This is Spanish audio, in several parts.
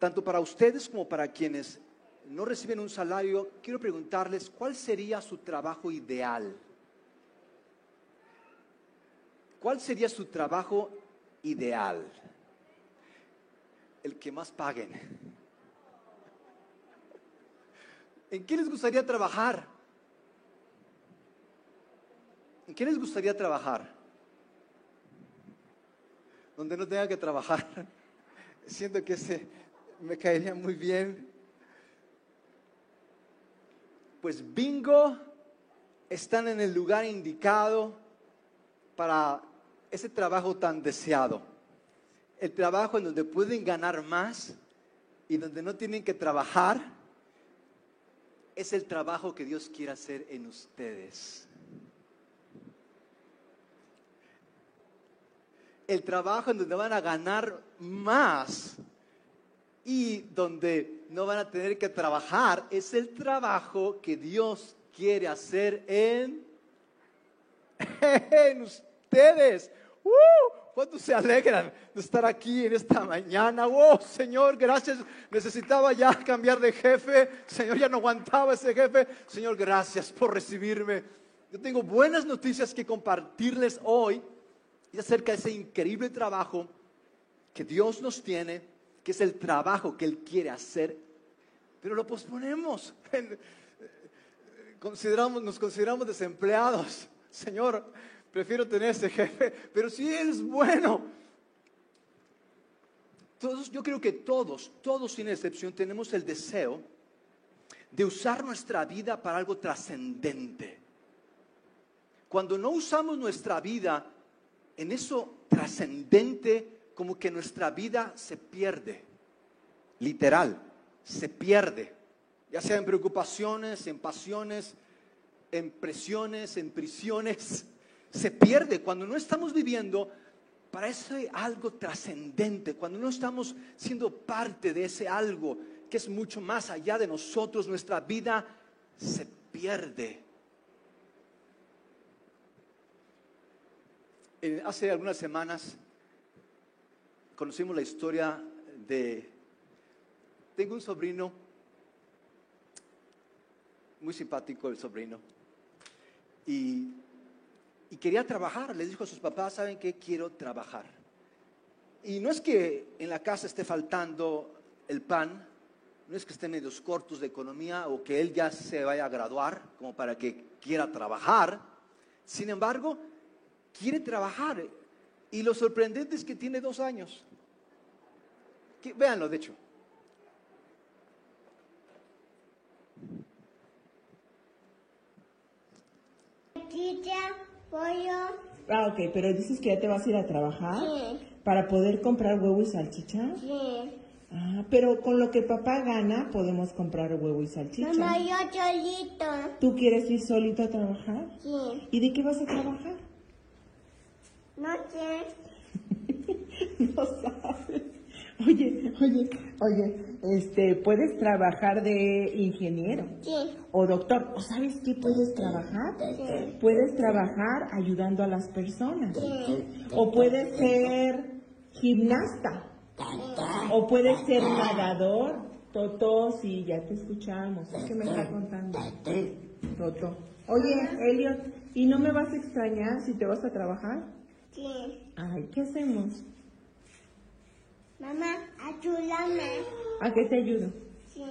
tanto para ustedes como para quienes no reciben un salario, quiero preguntarles cuál sería su trabajo ideal. ¿Cuál sería su trabajo ideal? El que más paguen. ¿En qué les gustaría trabajar? ¿En qué les gustaría trabajar? Donde no tenga que trabajar. Siento que ese me caería muy bien. Pues bingo, están en el lugar indicado para ese trabajo tan deseado. El trabajo en donde pueden ganar más y donde no tienen que trabajar es el trabajo que Dios quiere hacer en ustedes. El trabajo en donde van a ganar más y donde no van a tener que trabajar es el trabajo que Dios quiere hacer en, en ustedes. ¡Uh! ¿Cuántos se alegran de estar aquí en esta mañana? ¡Oh, Señor, gracias! Necesitaba ya cambiar de jefe. Señor, ya no aguantaba ese jefe. Señor, gracias por recibirme. Yo tengo buenas noticias que compartirles hoy y acerca de ese increíble trabajo que Dios nos tiene, que es el trabajo que Él quiere hacer, pero lo posponemos. Consideramos, nos consideramos desempleados. Señor, prefiero tener ese jefe, pero si es bueno. Todos, yo creo que todos, todos sin excepción, tenemos el deseo de usar nuestra vida para algo trascendente. Cuando no usamos nuestra vida en eso trascendente, como que nuestra vida se pierde, literal, se pierde, ya sea en preocupaciones, en pasiones, en presiones, en prisiones se pierde cuando no estamos viviendo para ese algo trascendente, cuando no estamos siendo parte de ese algo que es mucho más allá de nosotros, nuestra vida se pierde. Eh, hace algunas semanas conocimos la historia de, tengo un sobrino, muy simpático el sobrino, y y quería trabajar. Le dijo a sus papás, ¿saben qué? Quiero trabajar. Y no es que en la casa esté faltando el pan, no es que esté medios cortos de economía o que él ya se vaya a graduar como para que quiera trabajar. Sin embargo, quiere trabajar. Y lo sorprendente es que tiene dos años. Que, véanlo, de hecho. Ah, ok, pero dices que ya te vas a ir a trabajar para poder comprar huevo y salchicha. Sí. Ah, pero con lo que papá gana podemos comprar huevo y salchicha. Mamá, yo solito. ¿Tú quieres ir solito a trabajar? Sí. ¿Y de qué vas a trabajar? No sé. no sabes. Oye, oye, oye, este, puedes trabajar de ingeniero Sí. o doctor. ¿O sabes qué puedes trabajar? Sí. Puedes trabajar ayudando a las personas. O puedes ser gimnasta. O puedes ser nadador. Toto, sí, ya te escuchamos. ¿Qué me está contando? Toto. Oye, Elliot, ¿y no me vas a extrañar si te vas a trabajar? Sí. Ay, ¿qué hacemos? Mamá, ayúdame. ¿A qué te ayudo? Sí.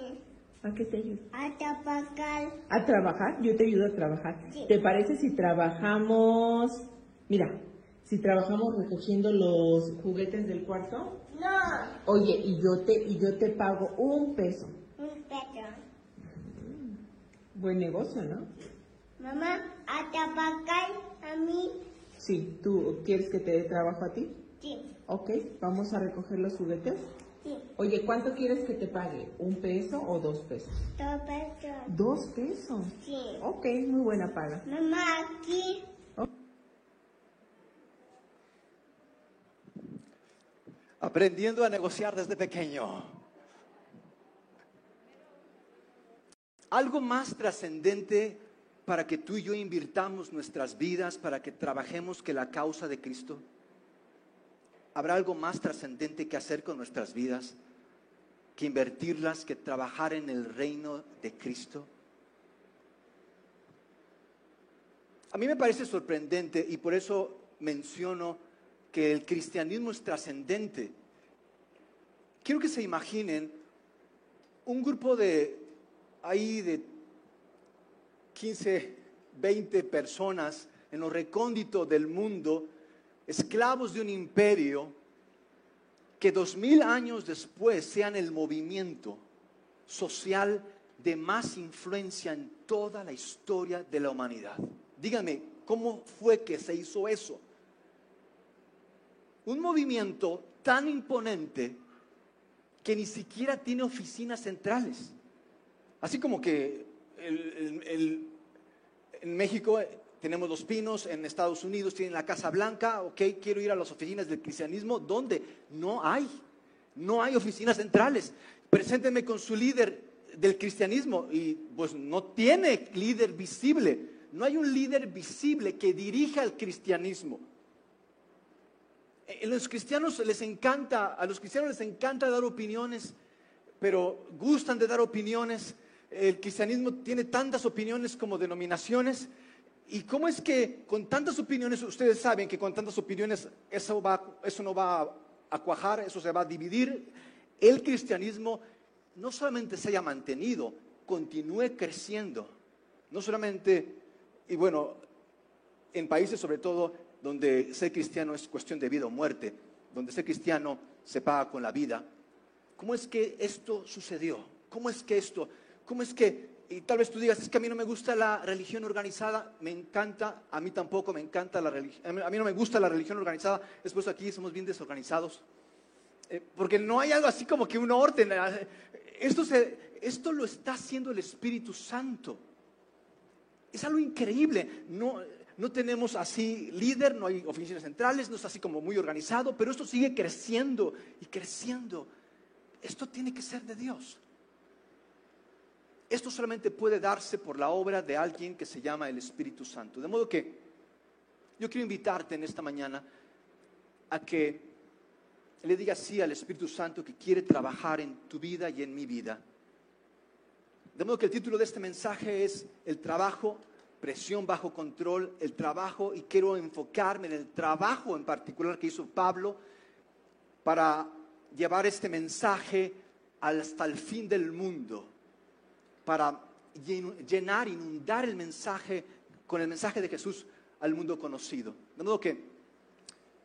¿A qué te ayudo? A tapacar. ¿A trabajar? Yo te ayudo a trabajar. Sí. ¿Te parece si trabajamos? Mira, si trabajamos recogiendo los juguetes del cuarto. No. Oye, y yo te y yo te pago un peso. Un pedo. Buen negocio, ¿no? Mamá, a tapacar a mí. Sí, ¿tú quieres que te dé trabajo a ti? Sí. Ok, vamos a recoger los juguetes. Sí. Oye, ¿cuánto quieres que te pague? ¿Un peso o dos pesos? Dos pesos. Dos pesos. Sí. Ok, muy buena paga. Mamá, aquí. Aprendiendo a negociar desde pequeño. Algo más trascendente para que tú y yo invirtamos nuestras vidas, para que trabajemos que la causa de Cristo. ¿Habrá algo más trascendente que hacer con nuestras vidas que invertirlas, que trabajar en el reino de Cristo? A mí me parece sorprendente y por eso menciono que el cristianismo es trascendente. Quiero que se imaginen un grupo de ahí de 15, 20 personas en lo recóndito del mundo, esclavos de un imperio, que dos mil años después sean el movimiento social de más influencia en toda la historia de la humanidad. Díganme, ¿cómo fue que se hizo eso? Un movimiento tan imponente que ni siquiera tiene oficinas centrales. Así como que en México tenemos los pinos, en Estados Unidos tienen la Casa Blanca, ok, quiero ir a las oficinas del cristianismo, ¿dónde? No hay, no hay oficinas centrales. Preséntenme con su líder del cristianismo y pues no tiene líder visible, no hay un líder visible que dirija el cristianismo. A los cristianos les encanta, a los cristianos les encanta dar opiniones, pero gustan de dar opiniones. El cristianismo tiene tantas opiniones como denominaciones ¿Y cómo es que con tantas opiniones, ustedes saben que con tantas opiniones eso, eso no va a cuajar, eso se va a dividir? El cristianismo no solamente se haya mantenido, continúe creciendo. No solamente, y bueno, en países sobre todo donde ser cristiano es cuestión de vida o muerte, donde ser cristiano se paga con la vida. ¿Cómo es que esto sucedió? ¿Cómo es que esto, cómo es que y tal vez tú digas, es que a mí no me gusta la religión organizada, me encanta, a mí tampoco me encanta la religión, a mí no me gusta la religión organizada, después aquí somos bien desorganizados, eh, porque no hay algo así como que un orden, eh, esto, esto lo está haciendo el Espíritu Santo, es algo increíble, no, no tenemos así líder, no hay oficinas centrales, no es así como muy organizado, pero esto sigue creciendo y creciendo, esto tiene que ser de Dios. Esto solamente puede darse por la obra de alguien que se llama el Espíritu Santo. De modo que yo quiero invitarte en esta mañana a que le digas sí al Espíritu Santo que quiere trabajar en tu vida y en mi vida. De modo que el título de este mensaje es El trabajo, presión bajo control, el trabajo, y quiero enfocarme en el trabajo en particular que hizo Pablo para llevar este mensaje hasta el fin del mundo para llenar, inundar el mensaje con el mensaje de Jesús al mundo conocido. De modo que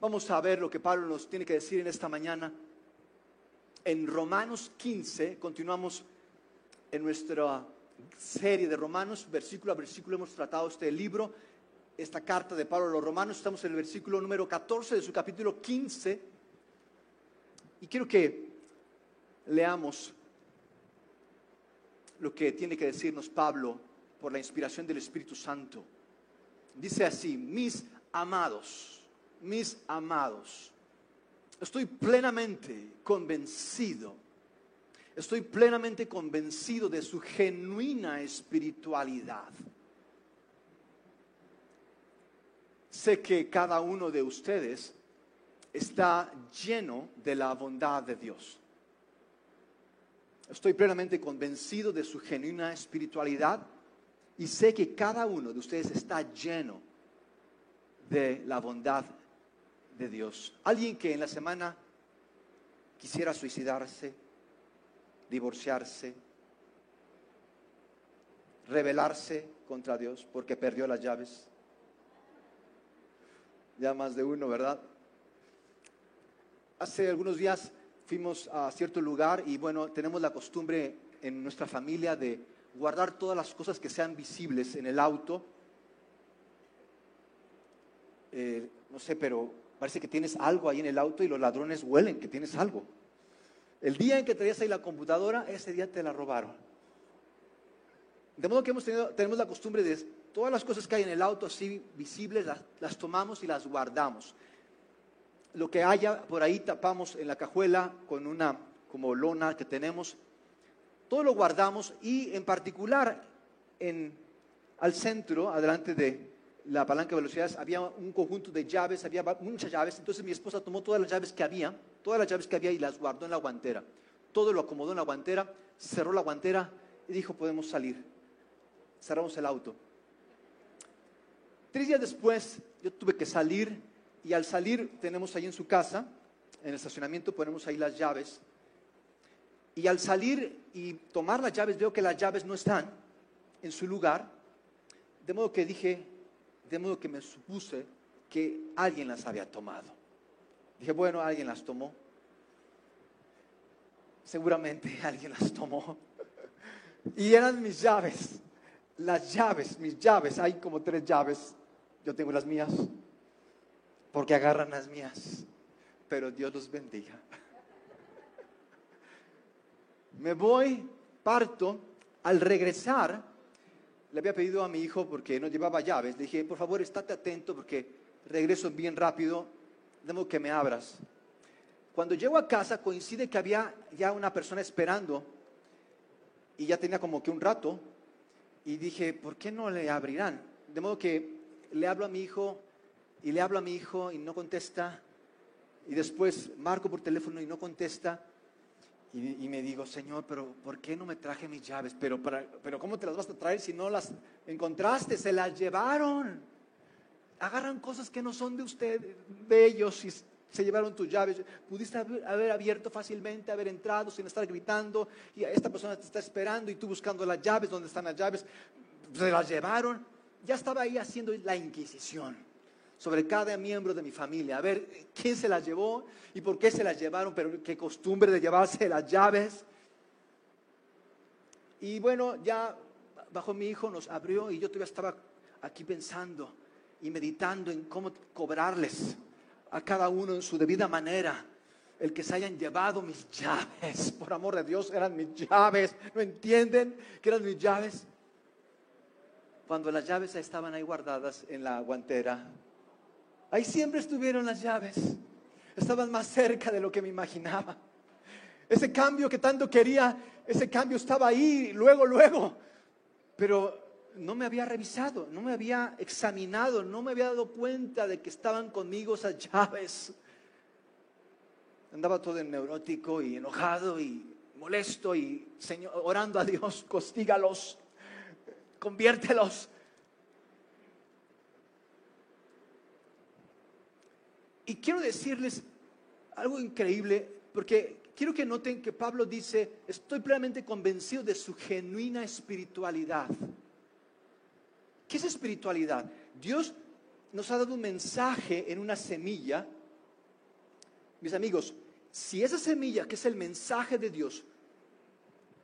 vamos a ver lo que Pablo nos tiene que decir en esta mañana. En Romanos 15, continuamos en nuestra serie de Romanos, versículo a versículo hemos tratado este libro, esta carta de Pablo a los Romanos, estamos en el versículo número 14 de su capítulo 15, y quiero que leamos lo que tiene que decirnos Pablo por la inspiración del Espíritu Santo. Dice así, mis amados, mis amados, estoy plenamente convencido, estoy plenamente convencido de su genuina espiritualidad. Sé que cada uno de ustedes está lleno de la bondad de Dios. Estoy plenamente convencido de su genuina espiritualidad y sé que cada uno de ustedes está lleno de la bondad de Dios. Alguien que en la semana quisiera suicidarse, divorciarse, rebelarse contra Dios porque perdió las llaves. Ya más de uno, ¿verdad? Hace algunos días fuimos a cierto lugar y bueno, tenemos la costumbre en nuestra familia de guardar todas las cosas que sean visibles en el auto. Eh, no sé, pero parece que tienes algo ahí en el auto y los ladrones huelen que tienes algo. El día en que traías ahí la computadora, ese día te la robaron. De modo que hemos tenido, tenemos la costumbre de todas las cosas que hay en el auto así visibles, las tomamos y las guardamos lo que haya por ahí tapamos en la cajuela con una como lona que tenemos. Todo lo guardamos y en particular en, al centro, adelante de la palanca de velocidades, había un conjunto de llaves, había muchas llaves. Entonces mi esposa tomó todas las llaves que había, todas las llaves que había y las guardó en la guantera. todo lo acomodó en la guantera, cerró la guantera y dijo, podemos salir. Cerramos el auto. Tres días después yo tuve que salir y al salir tenemos ahí en su casa, en el estacionamiento ponemos ahí las llaves. Y al salir y tomar las llaves veo que las llaves no están en su lugar. De modo que dije, de modo que me supuse que alguien las había tomado. Dije, bueno, alguien las tomó. Seguramente alguien las tomó. Y eran mis llaves. Las llaves, mis llaves. Hay como tres llaves. Yo tengo las mías. Porque agarran las mías. Pero Dios los bendiga. Me voy, parto. Al regresar, le había pedido a mi hijo, porque no llevaba llaves, le dije, por favor, estate atento porque regreso bien rápido, debo que me abras. Cuando llego a casa coincide que había ya una persona esperando y ya tenía como que un rato y dije, ¿por qué no le abrirán? De modo que le hablo a mi hijo y le hablo a mi hijo y no contesta y después marco por teléfono y no contesta y, me digo, Señor, pero ¿por qué no me traje mis llaves? Pero, pero ¿cómo te las vas a traer si no las encontraste? Se las llevaron. Agarran cosas que no son de usted, de ellos, y se llevaron tus llaves. Pudiste haber abierto fácilmente, haber entrado sin estar gritando, y esta persona te está esperando y tú buscando las llaves, ¿dónde están las llaves? Se las llevaron. Ya estaba ahí haciendo la inquisición sobre cada miembro de mi familia, a ver quién se las llevó y por qué se las llevaron, pero qué costumbre de llevarse las llaves. Y bueno, ya bajo mi hijo nos abrió y yo todavía estaba aquí pensando y meditando en cómo cobrarles a cada uno en su debida manera el que se hayan llevado mis llaves. Por amor de Dios, eran mis llaves. ¿No entienden que eran mis llaves? Cuando las llaves estaban ahí guardadas en la guantera, Ahí siempre estuvieron las llaves. Estaban más cerca de lo que me imaginaba. Ese cambio que tanto quería, ese cambio estaba ahí, luego, luego. Pero no me había revisado, no me había examinado, no me había dado cuenta de que estaban conmigo esas llaves. Andaba todo neurótico y enojado y molesto y orando a Dios, costígalos, conviértelos. Y quiero decirles algo increíble, porque quiero que noten que Pablo dice, estoy plenamente convencido de su genuina espiritualidad. ¿Qué es espiritualidad? Dios nos ha dado un mensaje en una semilla. Mis amigos, si esa semilla, que es el mensaje de Dios,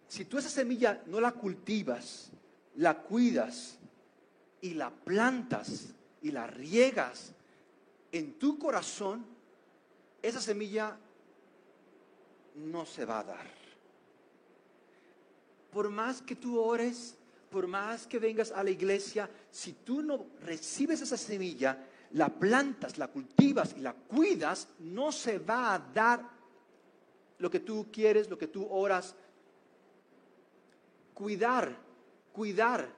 si tú esa semilla no la cultivas, la cuidas y la plantas y la riegas en tu corazón, esa semilla no se va a dar. Por más que tú ores, por más que vengas a la iglesia, si tú no recibes esa semilla, la plantas, la cultivas y la cuidas, no se va a dar lo que tú quieres, lo que tú oras. Cuidar, cuidar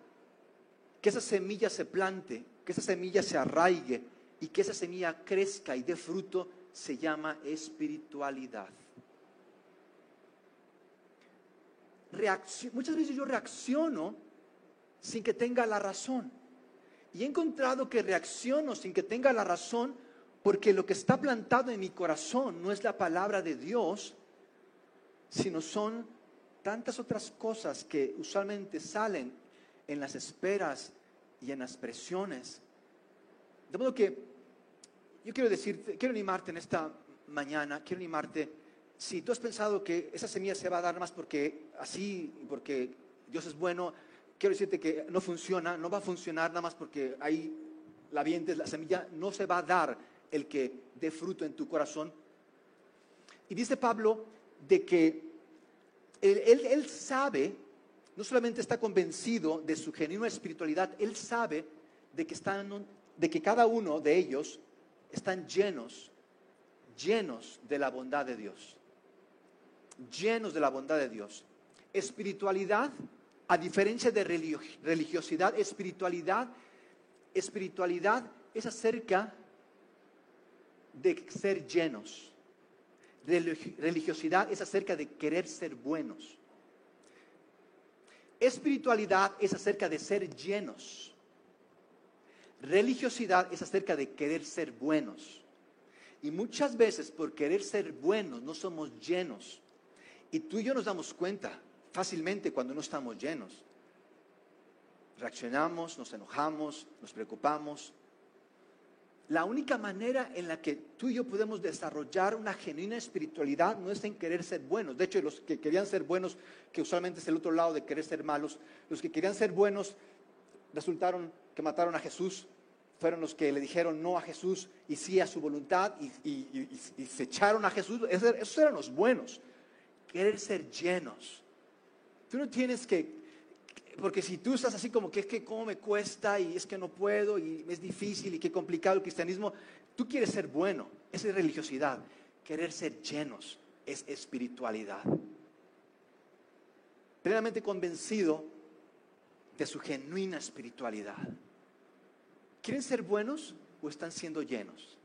que esa semilla se plante, que esa semilla se arraigue, y que esa semilla crezca y dé fruto se llama espiritualidad. muchas veces yo reacciono sin que tenga la razón. Y he encontrado que reacciono sin que tenga la razón porque lo que está plantado en mi corazón no es la palabra de Dios, sino son tantas otras cosas que usualmente salen en las esperas y en las presiones. De modo que yo quiero decirte, quiero animarte en esta mañana, quiero animarte, si tú has pensado que esa semilla se va a dar más porque así, porque Dios es bueno, quiero decirte que no funciona, no va a funcionar nada más porque ahí la vientes, la semilla, no se va a dar el que dé fruto en tu corazón. Y dice Pablo de que él, él sabe, no solamente está convencido de su genuina espiritualidad, él sabe de que, están, de que cada uno de ellos están llenos, llenos de la bondad de Dios. Llenos de la bondad de Dios. Espiritualidad, a diferencia de religiosidad, espiritualidad, espiritualidad es acerca de ser llenos. religi- religiosidad es acerca de querer ser buenos. Espiritualidad es acerca de ser llenos. Religiosidad es acerca de querer ser buenos. Y muchas veces por querer ser buenos no somos llenos. Y tú y yo nos damos cuenta fácilmente cuando no estamos llenos. Reaccionamos, nos enojamos, nos preocupamos. La única manera en la que tú y yo podemos desarrollar una genuina espiritualidad no es en querer ser buenos. De hecho, los que querían ser buenos, que usualmente es el otro lado de querer ser malos, los que querían ser buenos resultaron que mataron a Jesús, fueron los que le dijeron no a Jesús y sí a su voluntad y, y- se echaron a Jesús. Esos, esos eran los buenos. Querer ser llenos. Tú no tienes que, porque si tú estás así como que es que cómo me cuesta y es que no puedo y es difícil y qué complicado el cristianismo, tú quieres ser bueno, esa es religiosidad. Querer ser llenos es espiritualidad. Plenamente convencido de su genuina espiritualidad. ¿Quieren ser buenos o están siendo llenos?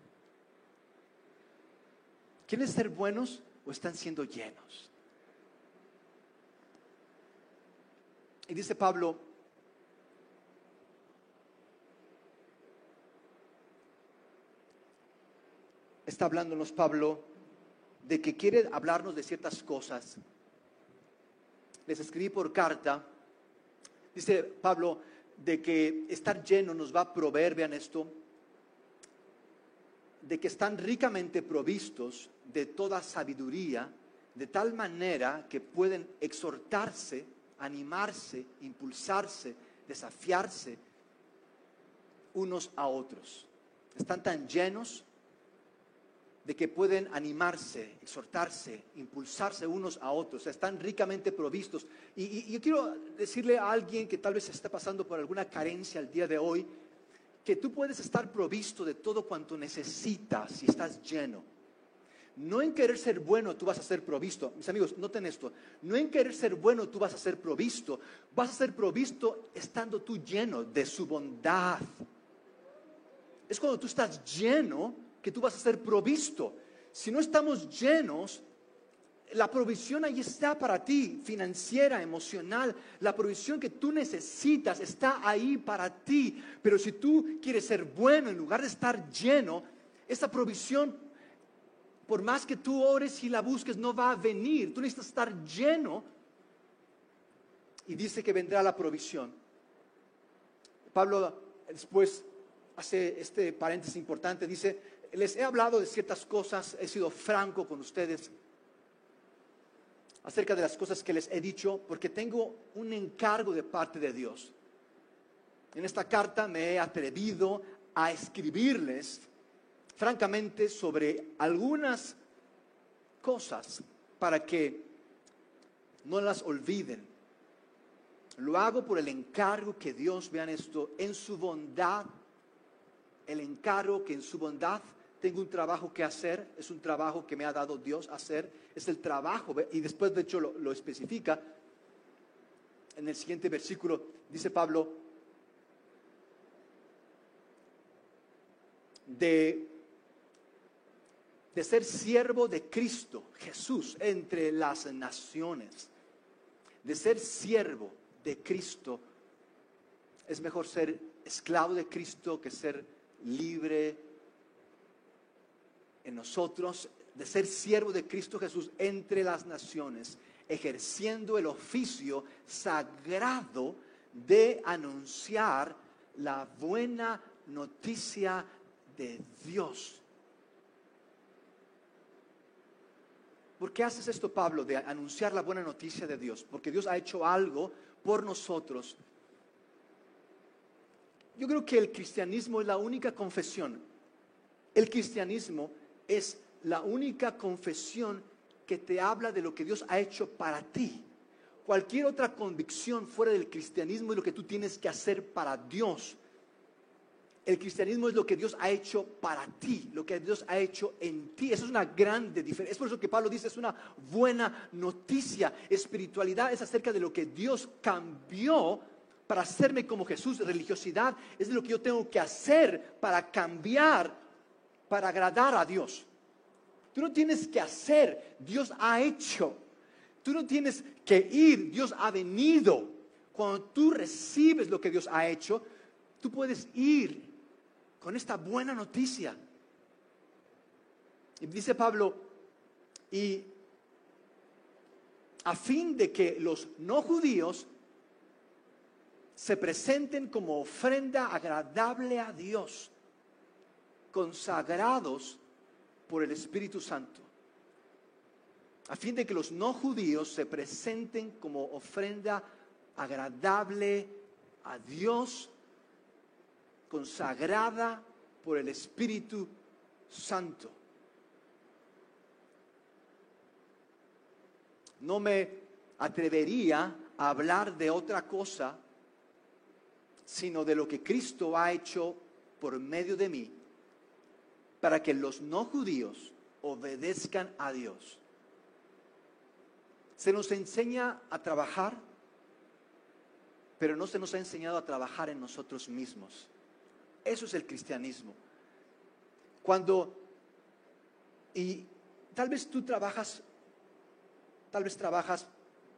¿Quieren ser buenos o están siendo llenos? Y dice Pablo, está hablándonos Pablo de que quiere hablarnos de ciertas cosas. Les escribí por carta, dice Pablo, de que estar lleno nos va a proveer, vean esto, de que están ricamente provistos de toda sabiduría, de tal manera que pueden exhortarse, animarse, impulsarse, desafiarse unos a otros. Están tan llenos de que pueden animarse, exhortarse, impulsarse unos a otros, están ricamente provistos. Y, yo quiero decirle a alguien que tal vez está pasando por alguna carencia el día de hoy, que tú puedes estar provisto de todo cuanto necesitas si estás lleno. No en querer ser bueno tú vas a ser provisto. Mis amigos, noten esto. No en querer ser bueno tú vas a ser provisto. Vas a ser provisto estando tú lleno de su bondad. Es cuando tú estás lleno que tú vas a ser provisto. Si no estamos llenos, la provisión ahí está para ti, financiera, emocional. La provisión que tú necesitas está ahí para ti. Pero si tú quieres ser bueno en lugar de estar lleno, esa provisión, por más que tú ores y la busques, no va a venir. Tú necesitas estar lleno. Y dice que vendrá la provisión. Pablo después hace este paréntesis importante, dice, les he hablado de ciertas cosas, he sido franco con ustedes acerca de las cosas que les he dicho, porque tengo un encargo de parte de Dios. En esta carta me he atrevido a escribirles, francamente, sobre algunas cosas para que no las olviden. Lo hago por el encargo que Dios, vean esto, en su bondad, el encargo que en su bondad tengo un trabajo que hacer, es un trabajo que me ha dado Dios hacer, es el trabajo, y después de hecho lo, lo especifica, en el siguiente versículo dice Pablo, de, de ser siervo de Cristo, Jesús, entre las naciones, de ser siervo de Cristo, es mejor ser esclavo de Cristo que ser libre en nosotros, de ser siervo de Cristo Jesús entre las naciones, ejerciendo el oficio sagrado de anunciar la buena noticia de Dios. ¿Por qué haces esto, Pablo, de anunciar la buena noticia de Dios? Porque Dios ha hecho algo por nosotros. Yo creo que el cristianismo es la única confesión. El cristianismo es la única confesión que te habla de lo que Dios ha hecho para ti. Cualquier otra convicción fuera del cristianismo es lo que tú tienes que hacer para Dios. El cristianismo es lo que Dios ha hecho para ti, lo que Dios ha hecho en ti. Eso es una grande diferencia. Es por eso que Pablo dice, es una buena noticia. Espiritualidad es acerca de lo que Dios cambió para hacerme como Jesús. Religiosidad es lo que yo tengo que hacer para cambiar, para agradar a Dios. Tú no tienes que hacer, Dios ha hecho. Tú no tienes que ir, Dios ha venido. Cuando tú recibes lo que Dios ha hecho, tú puedes ir con esta buena noticia. Y dice Pablo, y a fin de que los no judíos se presenten como ofrenda agradable a Dios, consagrados por el Espíritu Santo, a fin de que los no judíos se presenten como ofrenda agradable a Dios, consagrada por el Espíritu Santo. No me atrevería a hablar de otra cosa sino de lo que Cristo ha hecho por medio de mí para que los no judíos obedezcan a Dios. Se nos enseña a trabajar, pero no se nos ha enseñado a trabajar en nosotros mismos. Eso es el cristianismo. Cuando, y tal vez tú trabajas, tal vez trabajas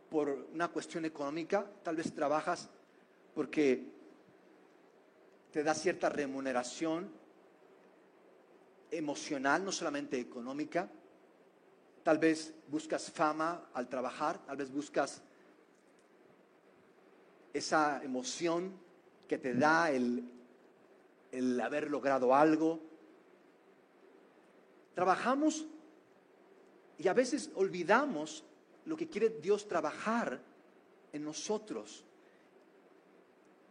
por una cuestión económica, tal vez trabajas porque te da cierta remuneración emocional, no solamente económica. Tal vez buscas fama al trabajar, tal vez buscas esa emoción que te da el, el haber logrado algo. Trabajamos y a veces olvidamos lo que quiere Dios trabajar en nosotros.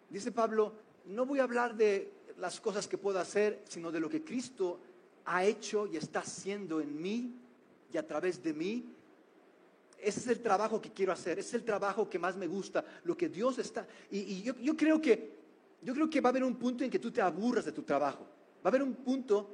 Dice Pablo, no voy a hablar de las cosas que puedo hacer, sino de lo que Cristo ha hecho y está haciendo en mí y a través de mí. Ese es el trabajo que quiero hacer, ese es el trabajo que más me gusta, lo que Dios está... Y, yo, yo, creo que, yo creo que va a haber un punto en que tú te aburras de tu trabajo, va a haber un punto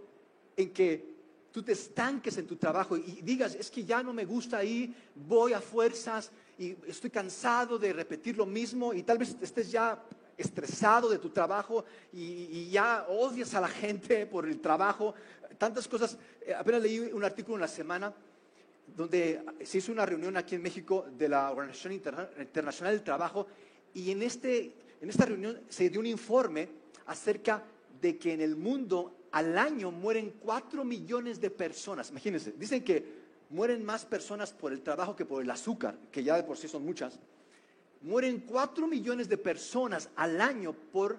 en que tú te estanques en tu trabajo y digas, es que ya no me gusta ahí, voy a fuerzas y estoy cansado de repetir lo mismo y tal vez estés ya estresado de tu trabajo y, ya odias a la gente por el trabajo, tantas cosas. Eh, apenas leí un artículo en la semana donde se hizo una reunión aquí en México de la Organización Internacional del Trabajo y en, este, en esta reunión se dio un informe acerca de que en el mundo al año mueren cuatro millones de personas. Imagínense, dicen que mueren más personas por el trabajo que por el azúcar, que ya de por sí son muchas mueren cuatro millones de personas al año por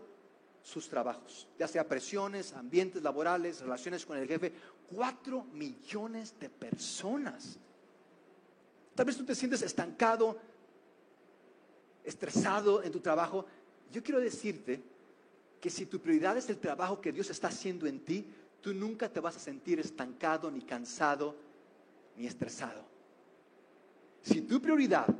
sus trabajos, ya sea presiones, ambientes laborales, relaciones con el jefe. Cuatro millones de personas. Tal vez tú te sientes estancado, estresado en tu trabajo. Yo quiero decirte que si tu prioridad es el trabajo que Dios está haciendo en ti, tú nunca te vas a sentir estancado, ni cansado, ni estresado. Si tu prioridad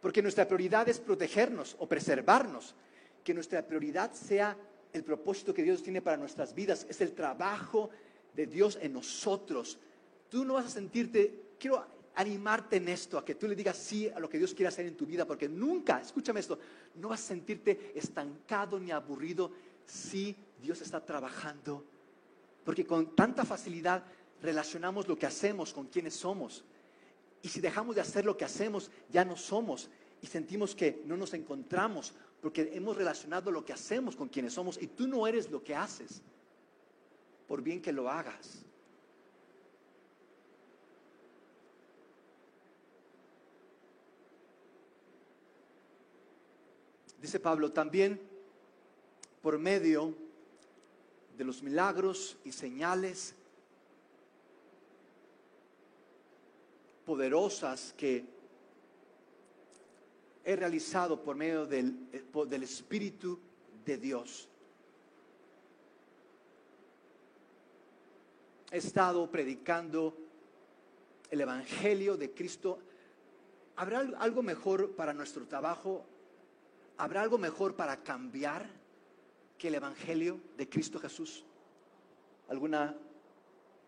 porque nuestra prioridad es protegernos o preservarnos. Que nuestra prioridad sea el propósito que Dios tiene para nuestras vidas. Es el trabajo de Dios en nosotros. Tú no vas a sentirte, quiero animarte en esto, a que tú le digas sí a lo que Dios quiere hacer en tu vida, porque nunca, escúchame esto, no vas a sentirte estancado ni aburrido si Dios está trabajando. Porque con tanta facilidad relacionamos lo que hacemos con quienes somos. Y si dejamos de hacer lo que hacemos, ya no somos y sentimos que no nos encontramos porque hemos relacionado lo que hacemos con quienes somos y tú no eres lo que haces, por bien que lo hagas. Dice Pablo, también por medio de los milagros y señales poderosas que he realizado por medio del, del Espíritu de Dios. He estado predicando el Evangelio de Cristo. ¿Habrá algo mejor para nuestro trabajo? ¿Habrá algo mejor para cambiar que el Evangelio de Cristo Jesús? ¿Alguna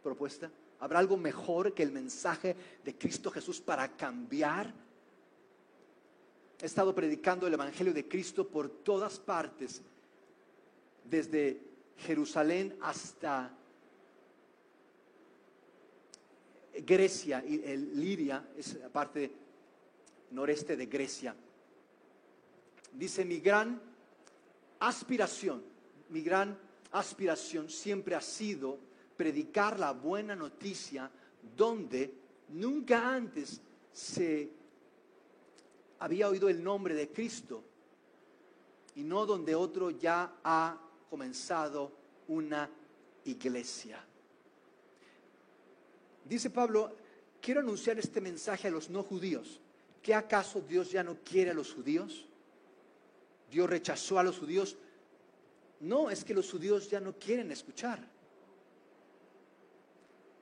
propuesta? ¿Habrá algo mejor que el mensaje de Cristo Jesús para cambiar? He estado predicando el Evangelio de Cristo por todas partes, desde Jerusalén hasta Grecia, y el Liria es la parte noreste de Grecia. Dice, mi gran aspiración, mi gran aspiración siempre ha sido predicar la buena noticia donde nunca antes se había oído el nombre de Cristo y no donde otro ya ha comenzado una iglesia. Dice Pablo, quiero anunciar este mensaje a los no judíos. ¿Qué acaso Dios ya no quiere a los judíos? ¿Dios rechazó a los judíos? No, es que los judíos ya no quieren escuchar.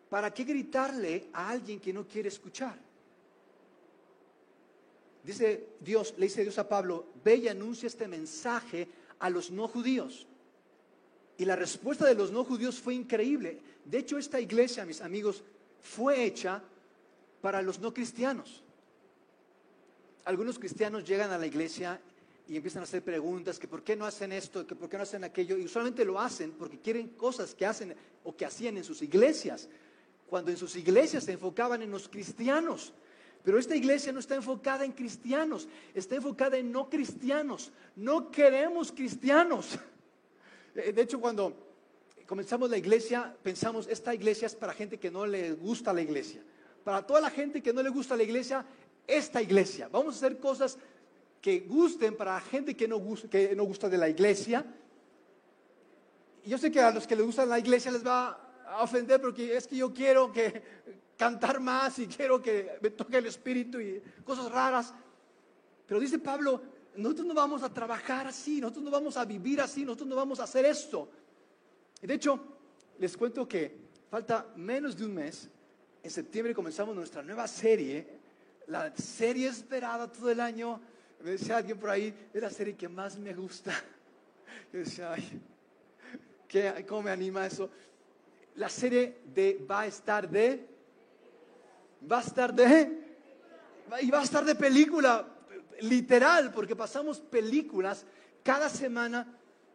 ¿Para qué gritarle a alguien que no quiere escuchar? Dice Dios, le dice Dios a Pablo, ve y anuncia este mensaje a los no judíos. Y la respuesta de los no judíos fue increíble. De hecho, esta iglesia, mis amigos, fue hecha para los no cristianos. Algunos cristianos llegan a la iglesia y empiezan a hacer preguntas, que por qué no hacen esto, que por qué no hacen aquello, y usualmente lo hacen porque quieren cosas que hacen o que hacían en sus iglesias, cuando en sus iglesias se enfocaban en los cristianos. Pero esta iglesia no está enfocada en cristianos, está enfocada en no cristianos. No queremos cristianos. De hecho, cuando comenzamos la iglesia, pensamos, esta iglesia es para gente que no le gusta la iglesia. Para toda la gente que no le gusta la iglesia, esta iglesia. Vamos a hacer cosas que gusten para gente que no, gusta, que no gusta de la iglesia. Yo sé que a los que les gusta la iglesia les va a ofender porque es que yo quiero que cantar más y quiero que me toque el espíritu y cosas raras. Pero dice Pablo, nosotros no vamos a trabajar así, nosotros no vamos a vivir así, nosotros no vamos a hacer esto. De hecho, les cuento que falta menos de un mes. En septiembre comenzamos nuestra nueva serie, la serie esperada todo el año. Me decía alguien por ahí, es la serie que más me gusta. Yo decía, ay, ¿qué, ¿cómo me anima eso? La serie de va a estar de, va a estar de, y va a estar de película, literal, porque pasamos películas cada semana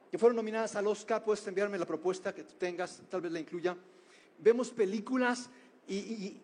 que fueron nominadas al Oscar, puedes enviarme la propuesta que tú tengas, tal vez la incluya. Vemos películas y,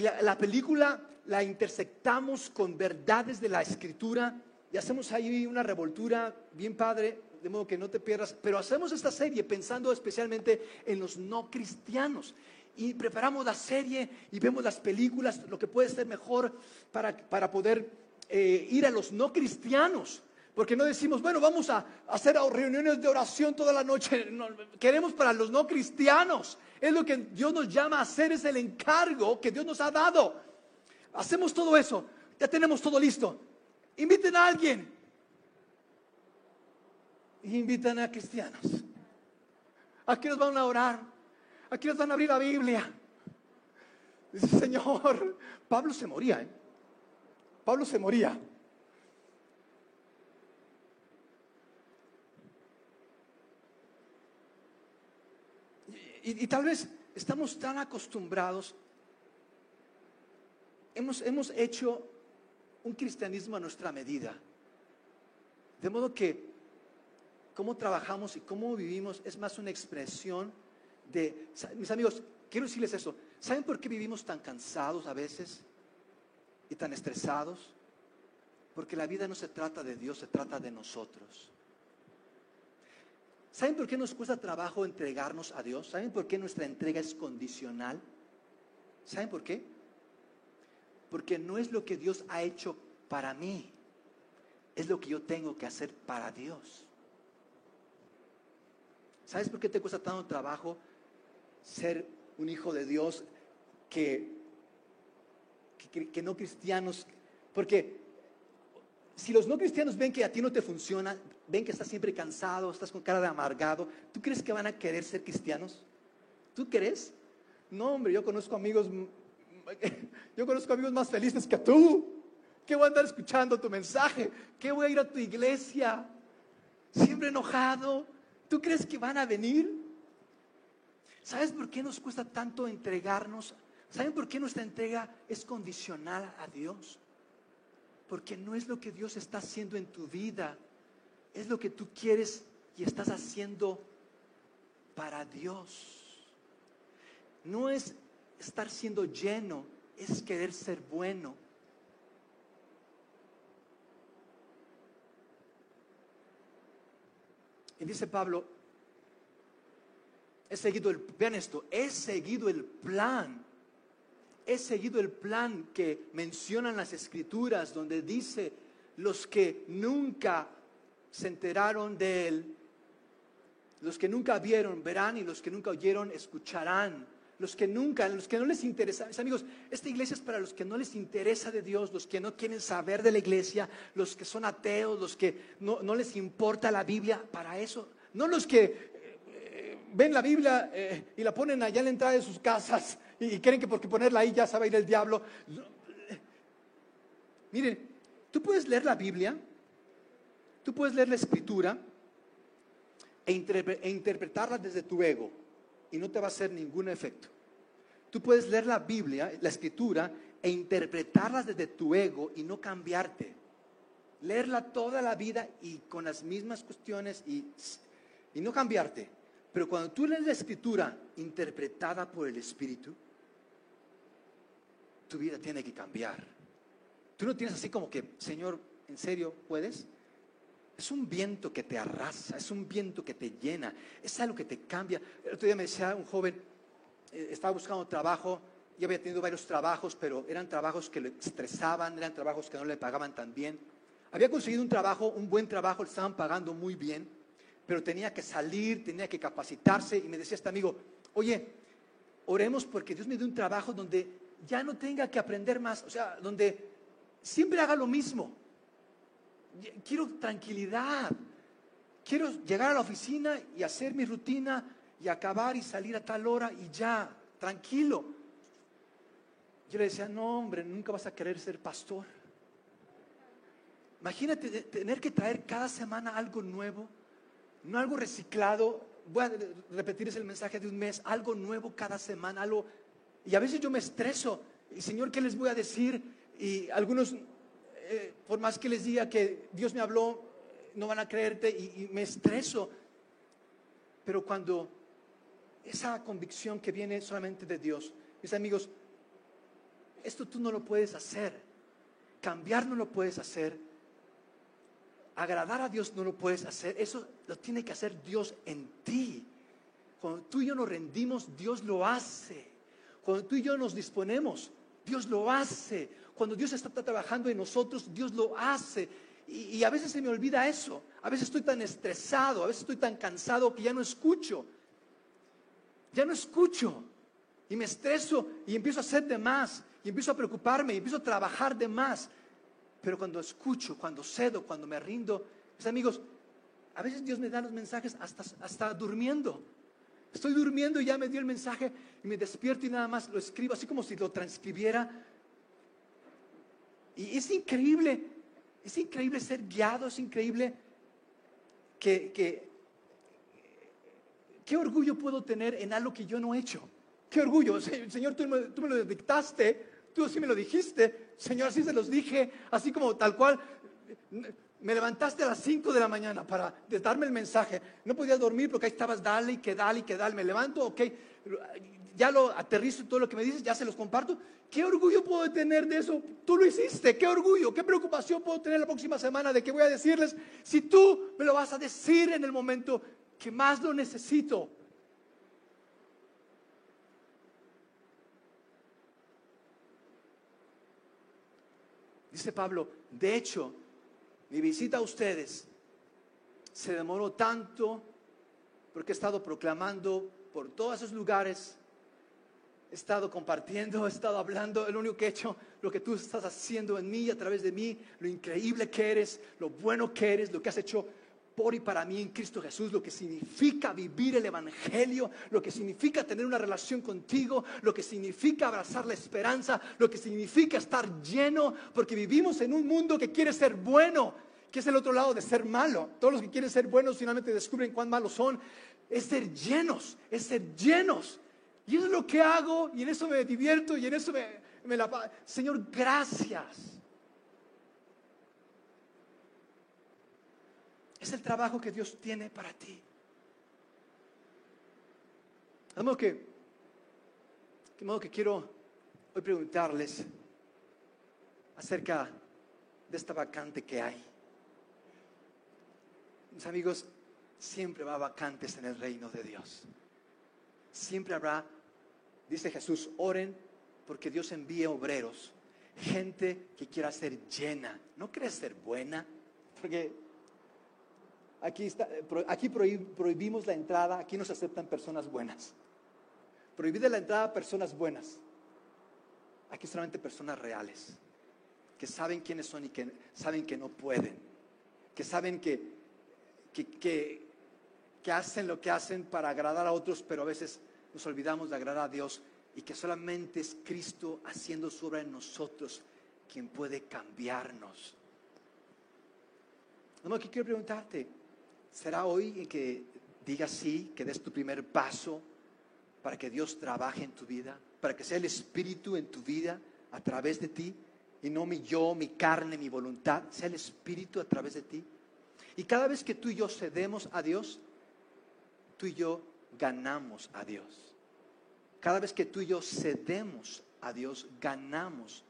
la, película la intersectamos con verdades de la escritura y hacemos ahí una revoltura bien padre, de modo que no te pierdas, pero hacemos esta serie pensando especialmente en los no cristianos y preparamos la serie y vemos las películas, lo que puede ser mejor para, para poder eh, ir a los no cristianos. Porque no decimos, bueno, vamos a hacer reuniones de oración toda la noche. queremos para los no cristianos. Es lo que Dios nos llama a hacer, es el encargo que Dios nos ha dado. Hacemos todo eso, ya tenemos todo listo. Inviten a alguien. Invitan a cristianos. Aquí nos van a orar. Aquí nos van a abrir la Biblia. Dice, Señor, Pablo se moría. ¿eh? Pablo se moría. y, tal vez estamos tan acostumbrados, hemos, hemos hecho un cristianismo a nuestra medida. De modo que cómo trabajamos y cómo vivimos es más una expresión mis amigos, quiero decirles eso, ¿saben por qué vivimos tan cansados a veces y tan estresados? Porque la vida no se trata de Dios, se trata de nosotros. ¿Saben por qué nos cuesta trabajo entregarnos a Dios? ¿Saben por qué nuestra entrega es condicional? ¿Saben por qué? Porque no es lo que Dios ha hecho para mí, es lo que yo tengo que hacer para Dios. ¿Sabes por qué te cuesta tanto trabajo ser un hijo de Dios que, que, no cristianos? Porque si los no cristianos ven que a ti no te funciona, ven que estás siempre cansado, estás con cara de amargado, ¿tú crees que van a querer ser cristianos? ¿Tú crees? No, hombre, yo conozco amigos, yo conozco amigos más felices que tú. ¿Qué voy a andar escuchando tu mensaje? ¿Qué voy a ir a tu iglesia? Siempre enojado. ¿Tú crees que van a venir? ¿Sabes por qué nos cuesta tanto entregarnos? ¿Saben por qué nuestra entrega es condicional a Dios? Porque no es lo que Dios está haciendo en tu vida, es lo que tú quieres y estás haciendo para Dios. No es estar siendo lleno es querer ser bueno. Y dice Pablo, he seguido el, vean esto, he seguido el plan, he seguido el plan que mencionan las escrituras donde dice los que nunca se enteraron de él, los que nunca vieron verán y los que nunca oyeron escucharán. Los que nunca, los que no les interesa, mis amigos, esta iglesia es para los que no les interesa de Dios, los que no quieren saber de la iglesia, los que son ateos, los que no, les importa la Biblia, para eso. No los que ven la Biblia eh, y la ponen allá en la entrada de sus casas y, creen que porque ponerla ahí ya sabe ir el diablo. Miren, tú puedes leer la Biblia, tú puedes leer la escritura e, e interpretarla desde tu ego y no te va a hacer ningún efecto. Tú puedes leer la Biblia, la escritura, e interpretarlas desde tu ego y no cambiarte. Leerla toda la vida y con las mismas cuestiones y, y no cambiarte. Pero cuando tú lees la escritura interpretada por el Espíritu, tu vida tiene que cambiar. Tú no tienes así como que, Señor, ¿en serio puedes? Es un viento que te arrasa, es un viento que te llena, es algo que te cambia. El otro día me decía un joven, eh, estaba buscando trabajo, yo había tenido varios trabajos, pero eran trabajos que le estresaban, eran trabajos que no le pagaban tan bien. Había conseguido un trabajo, un buen trabajo, le estaban pagando muy bien, pero tenía que salir, tenía que capacitarse y me decía este amigo, oye, oremos porque Dios me dé un trabajo donde ya no tenga que aprender más, o sea, donde siempre haga lo mismo quiero tranquilidad. Quiero llegar a la oficina y hacer mi rutina y acabar y salir a tal hora y ya, tranquilo. Yo le decía, no hombre, nunca vas a querer ser pastor. Imagínate tener que traer cada semana algo nuevo, no algo reciclado. Voy a repetir ese mensaje de un mes, algo nuevo cada semana, algo. Y a veces yo me estreso. Y Señor, ¿qué les voy a decir? Y algunos eh, por más que les diga que Dios me habló, no van a creerte y, me estreso. Pero cuando esa convicción que viene solamente de Dios, mis amigos, esto tú no lo puedes hacer. Cambiar no lo puedes hacer. Agradar a Dios no lo puedes hacer. Eso lo tiene que hacer Dios en ti. Cuando tú y yo nos rendimos, Dios lo hace. Cuando tú y yo nos disponemos, Dios lo hace. Cuando Dios está trabajando en nosotros, Dios lo hace. Y, a veces se me olvida eso. A veces estoy tan estresado, a veces estoy tan cansado que ya no escucho. Ya no escucho. Y me estreso y empiezo a hacer de más. Y empiezo a preocuparme y empiezo a trabajar de más. Pero cuando escucho, cuando cedo, cuando me rindo, mis amigos, a veces Dios me da los mensajes hasta, hasta durmiendo. Estoy durmiendo y ya me dio el mensaje y me despierto y nada más lo escribo, así como si lo transcribiera y es increíble, es increíble ser guiado, es increíble que, qué orgullo puedo tener en algo que yo no he hecho. Qué orgullo, Señor, tú tú me lo dictaste, tú sí me lo dijiste, Señor, así se los dije, así como tal cual. Me levantaste a las 5 de la mañana para darme el mensaje. No podía dormir porque ahí estabas, dale y que dale y que dale. Me levanto, ok, ya lo aterrizo todo lo que me dices, ya se los comparto. ¿Qué orgullo puedo tener de eso? Tú lo hiciste. ¿Qué orgullo? ¿Qué preocupación puedo tener la próxima semana de qué voy a decirles si tú me lo vas a decir en el momento que más lo necesito? Dice Pablo, de hecho, mi visita a ustedes se demoró tanto porque he estado proclamando por todos esos lugares he estado compartiendo, he estado hablando, lo único que he hecho, lo que tú estás haciendo en mí, a través de mí, lo increíble que eres, lo bueno que eres, lo que has hecho por y para mí en Cristo Jesús, lo que significa vivir el Evangelio, lo que significa tener una relación contigo, lo que significa abrazar la esperanza, lo que significa estar lleno, porque vivimos en un mundo que quiere ser bueno, que es el otro lado de ser malo. Todos los que quieren ser buenos finalmente descubren cuán malos son. Es ser llenos, es ser llenos y eso es lo que hago y en eso me divierto y en eso me, me la... Señor, gracias. Es el trabajo que Dios tiene para ti. Vamos que, De modo que quiero hoy preguntarles acerca de esta vacante que hay. Mis amigos, siempre va vacantes en el reino de Dios. Siempre habrá, dice Jesús, oren porque Dios envíe obreros, gente que quiera ser llena. ¿No quieres ser buena? Porque aquí, está, aquí prohibimos la entrada, aquí no se aceptan personas buenas. Prohibida la entrada a personas buenas. Aquí solamente personas reales, que saben quiénes son y que saben que no pueden, que saben que, que, que hacen lo que hacen para agradar a otros, pero a veces nos olvidamos de agradar a Dios y que solamente es Cristo haciendo su obra en nosotros quien puede cambiarnos. No, aquí quiero preguntarte, ¿será hoy en que digas sí, que des tu primer paso para que Dios trabaje en tu vida, para que sea el Espíritu en tu vida a través de ti y no mi yo, mi carne, mi voluntad, sea el Espíritu a través de ti? Y cada vez que tú y yo cedemos a Dios, tú y yo ganamos a Dios. Cada vez que tú y yo cedemos a Dios, ganamos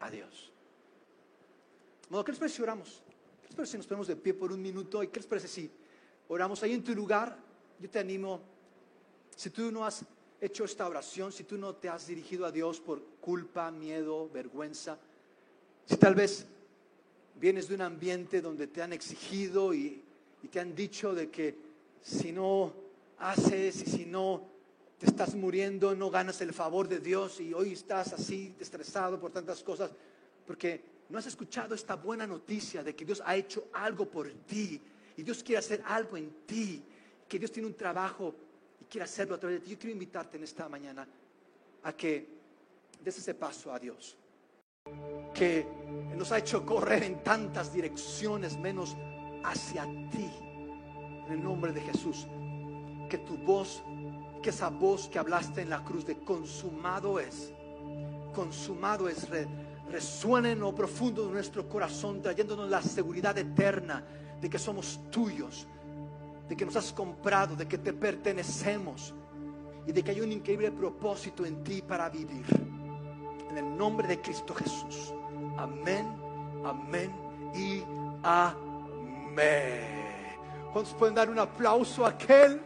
a Dios. ¿qué les parece si parece si nos ponemos de pie por un minuto? ¿Y qué les parece si oramos ahí en tu lugar? Yo te animo, si tú no has hecho esta oración, si tú no te has dirigido a Dios por culpa, miedo, vergüenza, si tal vez vienes de un ambiente donde te han exigido y, y te han dicho de que si no haces y si no te estás muriendo, no ganas el favor de Dios y hoy estás así estresado por tantas cosas, porque no has escuchado esta buena noticia de que Dios ha hecho algo por ti y Dios quiere hacer algo en ti, que Dios tiene un trabajo y quiere hacerlo a través de ti. Yo quiero invitarte en esta mañana a que des ese paso a Dios, que nos ha hecho correr en tantas direcciones menos hacia ti, en el nombre de Jesús que tu voz, que esa voz que hablaste en la cruz de consumado es, consumado es, resuene en lo profundo de nuestro corazón, trayéndonos la seguridad eterna de que somos tuyos, de que nos has comprado, de que te pertenecemos y de que hay un increíble propósito en ti para vivir. En el nombre de Cristo Jesús. Amén, amén y amén. ¿Cuántos pueden dar un aplauso a aquel?